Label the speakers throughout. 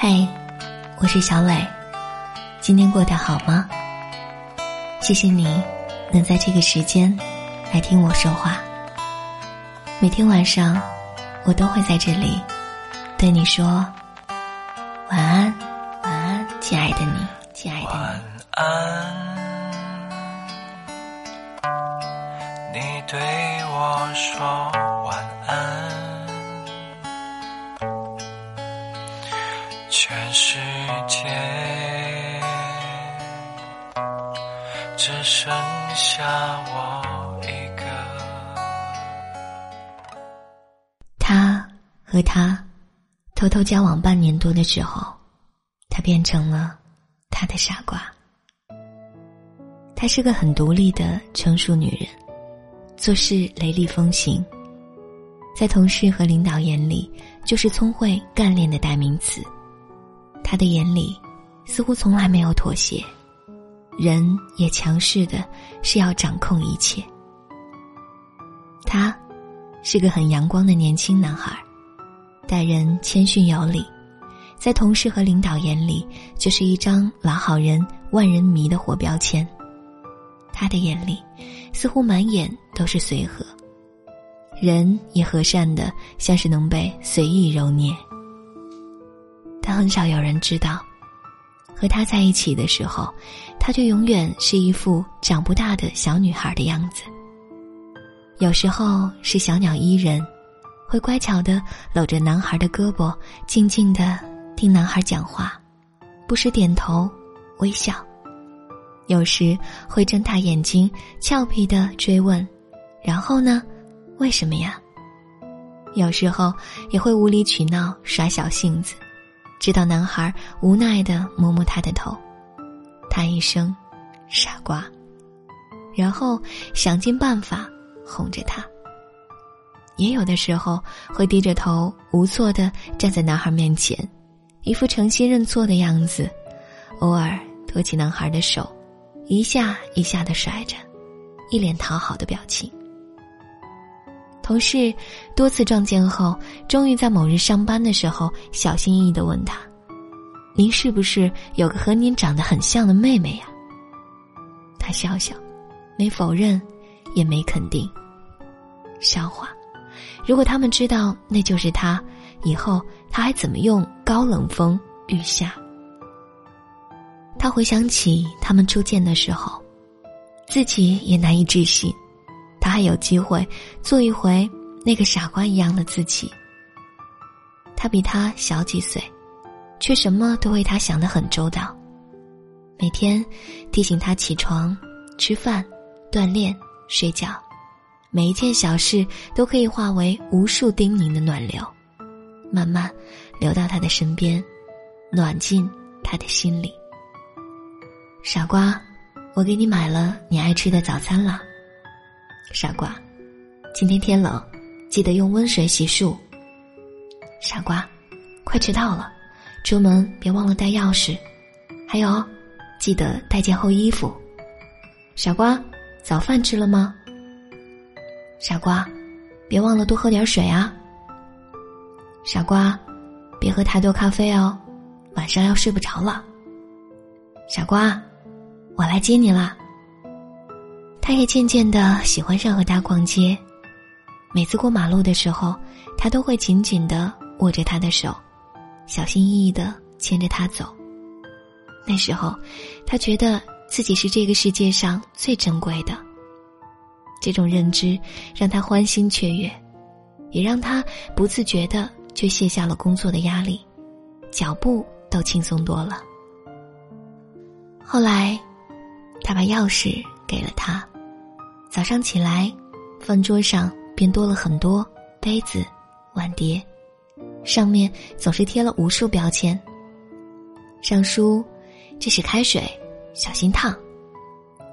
Speaker 1: 嗨，我是小磊，今天过得好吗？谢谢你能在这个时间来听我说话。每天晚上，我都会在这里对你说晚安，晚安，亲爱的你，亲爱的你。
Speaker 2: 晚安，你对我说世界只剩下我一个。
Speaker 1: 他和他偷偷交往半年多的时候，他变成了他的傻瓜。她是个很独立的成熟女人，做事雷厉风行，在同事和领导眼里就是聪慧干练的代名词。他的眼里，似乎从来没有妥协，人也强势的是要掌控一切。他，是个很阳光的年轻男孩，待人谦逊有礼，在同事和领导眼里就是一张老好人、万人迷的活标签。他的眼里，似乎满眼都是随和，人也和善的，像是能被随意揉捏。但很少有人知道，和他在一起的时候，他却永远是一副长不大的小女孩的样子。有时候是小鸟依人，会乖巧的搂着男孩的胳膊，静静的听男孩讲话，不时点头微笑；有时会睁大眼睛，俏皮的追问：“然后呢？为什么呀？”有时候也会无理取闹，耍小性子。直到男孩无奈的摸摸他的头，叹一声“傻瓜”，然后想尽办法哄着他。也有的时候会低着头无措的站在男孩面前，一副诚心认错的样子，偶尔托起男孩的手，一下一下的甩着，一脸讨好的表情。同事多次撞见后，终于在某日上班的时候，小心翼翼的问他：“您是不是有个和您长得很像的妹妹呀？”他笑笑，没否认，也没肯定。笑话，如果他们知道那就是他，以后他还怎么用高冷风御下？他回想起他们初见的时候，自己也难以置信。他还有机会做一回那个傻瓜一样的自己。他比他小几岁，却什么都为他想得很周到。每天提醒他起床、吃饭、锻炼、睡觉，每一件小事都可以化为无数叮咛的暖流，慢慢流到他的身边，暖进他的心里。傻瓜，我给你买了你爱吃的早餐了。傻瓜，今天天冷，记得用温水洗漱。傻瓜，快迟到了，出门别忘了带钥匙。还有，记得带件厚衣服。傻瓜，早饭吃了吗？傻瓜，别忘了多喝点水啊。傻瓜，别喝太多咖啡哦，晚上要睡不着了。傻瓜，我来接你啦。他也渐渐的喜欢上和他逛街，每次过马路的时候，他都会紧紧的握着他的手，小心翼翼的牵着他走。那时候，他觉得自己是这个世界上最珍贵的。这种认知让他欢欣雀跃，也让他不自觉的就卸下了工作的压力，脚步都轻松多了。后来，他把钥匙给了他。早上起来，饭桌上便多了很多杯子、碗碟，上面总是贴了无数标签。上书：“这是开水，小心烫。”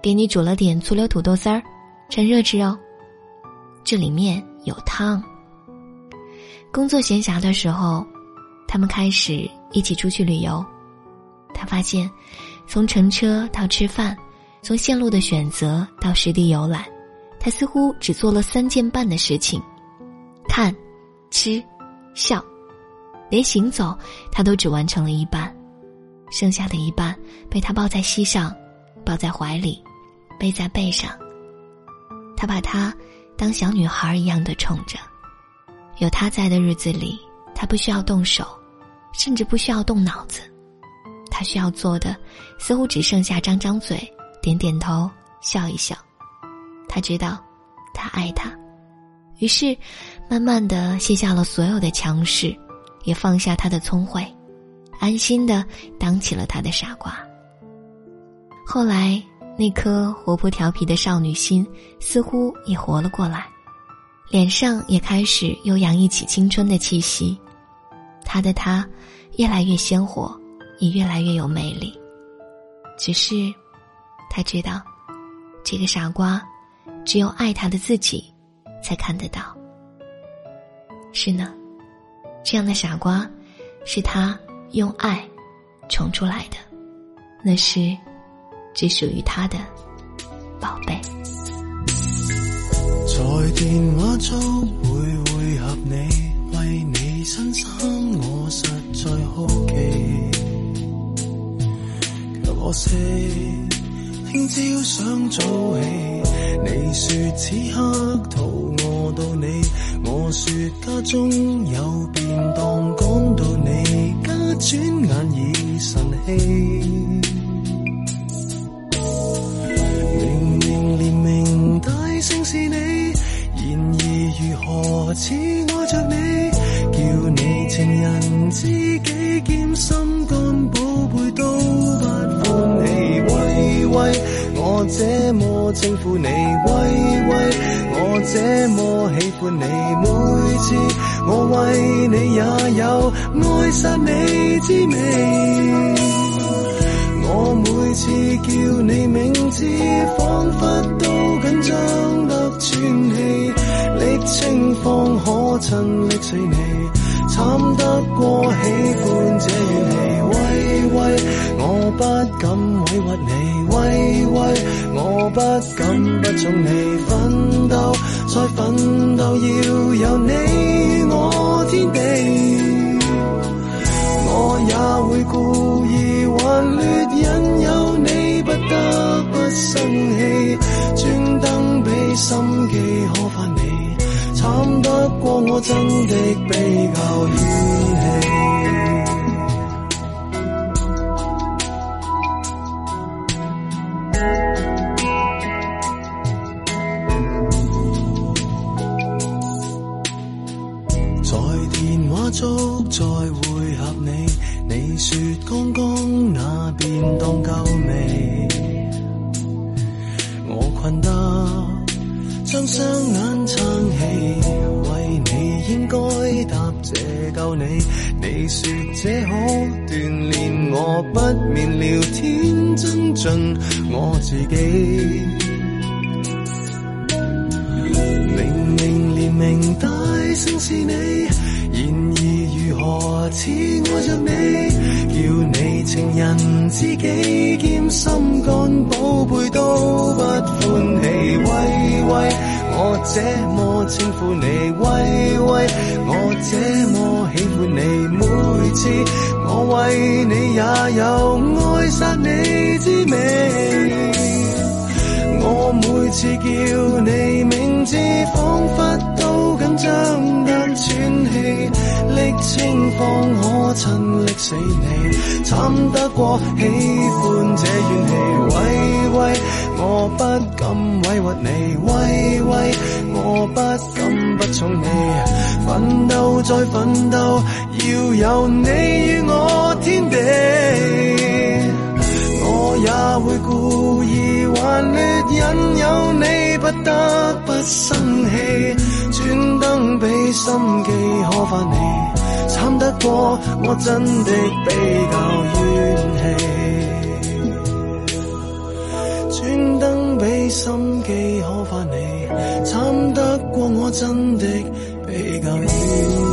Speaker 1: 给你煮了点醋溜土豆丝儿，趁热吃哦。这里面有汤。工作闲暇的时候，他们开始一起出去旅游。他发现，从乘车到吃饭。从线路的选择到实地游览，他似乎只做了三件半的事情：看、吃、笑。连行走他都只完成了一半，剩下的一半被他抱在膝上，抱在怀里，背在背上。他把她当小女孩一样的宠着，有他在的日子里，他不需要动手，甚至不需要动脑子，他需要做的似乎只剩下张张嘴、点点头、笑一笑。他知道，他爱他，于是慢慢的卸下了所有的强势。也放下他的聪慧，安心的当起了他的傻瓜。后来，那颗活泼调皮的少女心似乎也活了过来，脸上也开始又洋溢起青春的气息。他的他，越来越鲜活，也越来越有魅力。只是，他知道，这个傻瓜，只有爱他的自己，才看得到。是呢。这样的傻瓜，是他用爱宠出来的，那是只属于他的宝贝。
Speaker 2: 在电话中会会合你，为你新衫我实在好奇，却可惜今朝想早起，你说此刻肚饿到你。我说家中有便当，赶到你家，转眼已晨曦。你，喂喂。我这么喜欢你，每次我为你也有爱煞你滋味。我每次叫你名字，仿佛都紧张得喘气，历清方可曾历死你，惨得过喜欢这怨气。喂喂，我不敢委屈你，我不敢不从你，奋斗。再奋斗，要有你我天地。我也会故意顽劣，引诱你不得不生气，专登俾心机可发你，惨得过我真的比较远足再会合你，你说刚刚那便当够味，我困得将双眼撑起，为你应该答谢够你。你说这可锻炼我，不免聊天增进我自己。明明连名带姓是你。似爱着你，叫你情人知己兼心肝宝贝都不欢喜。喂喂，我这么称呼你，喂喂，我这么喜欢你，每次我为你也有爱杀你滋味。方可亲力死你，惨得过喜欢这怨气。喂喂，我不敢委屈你，喂喂，我不敢不宠你。奋斗再奋斗，要有你与我天地。也会故意顽劣，引诱你不得不生气，专登俾心机可发你。惨得过，我真的比较怨气。专登俾心机可发你，惨得过我真的比较怨。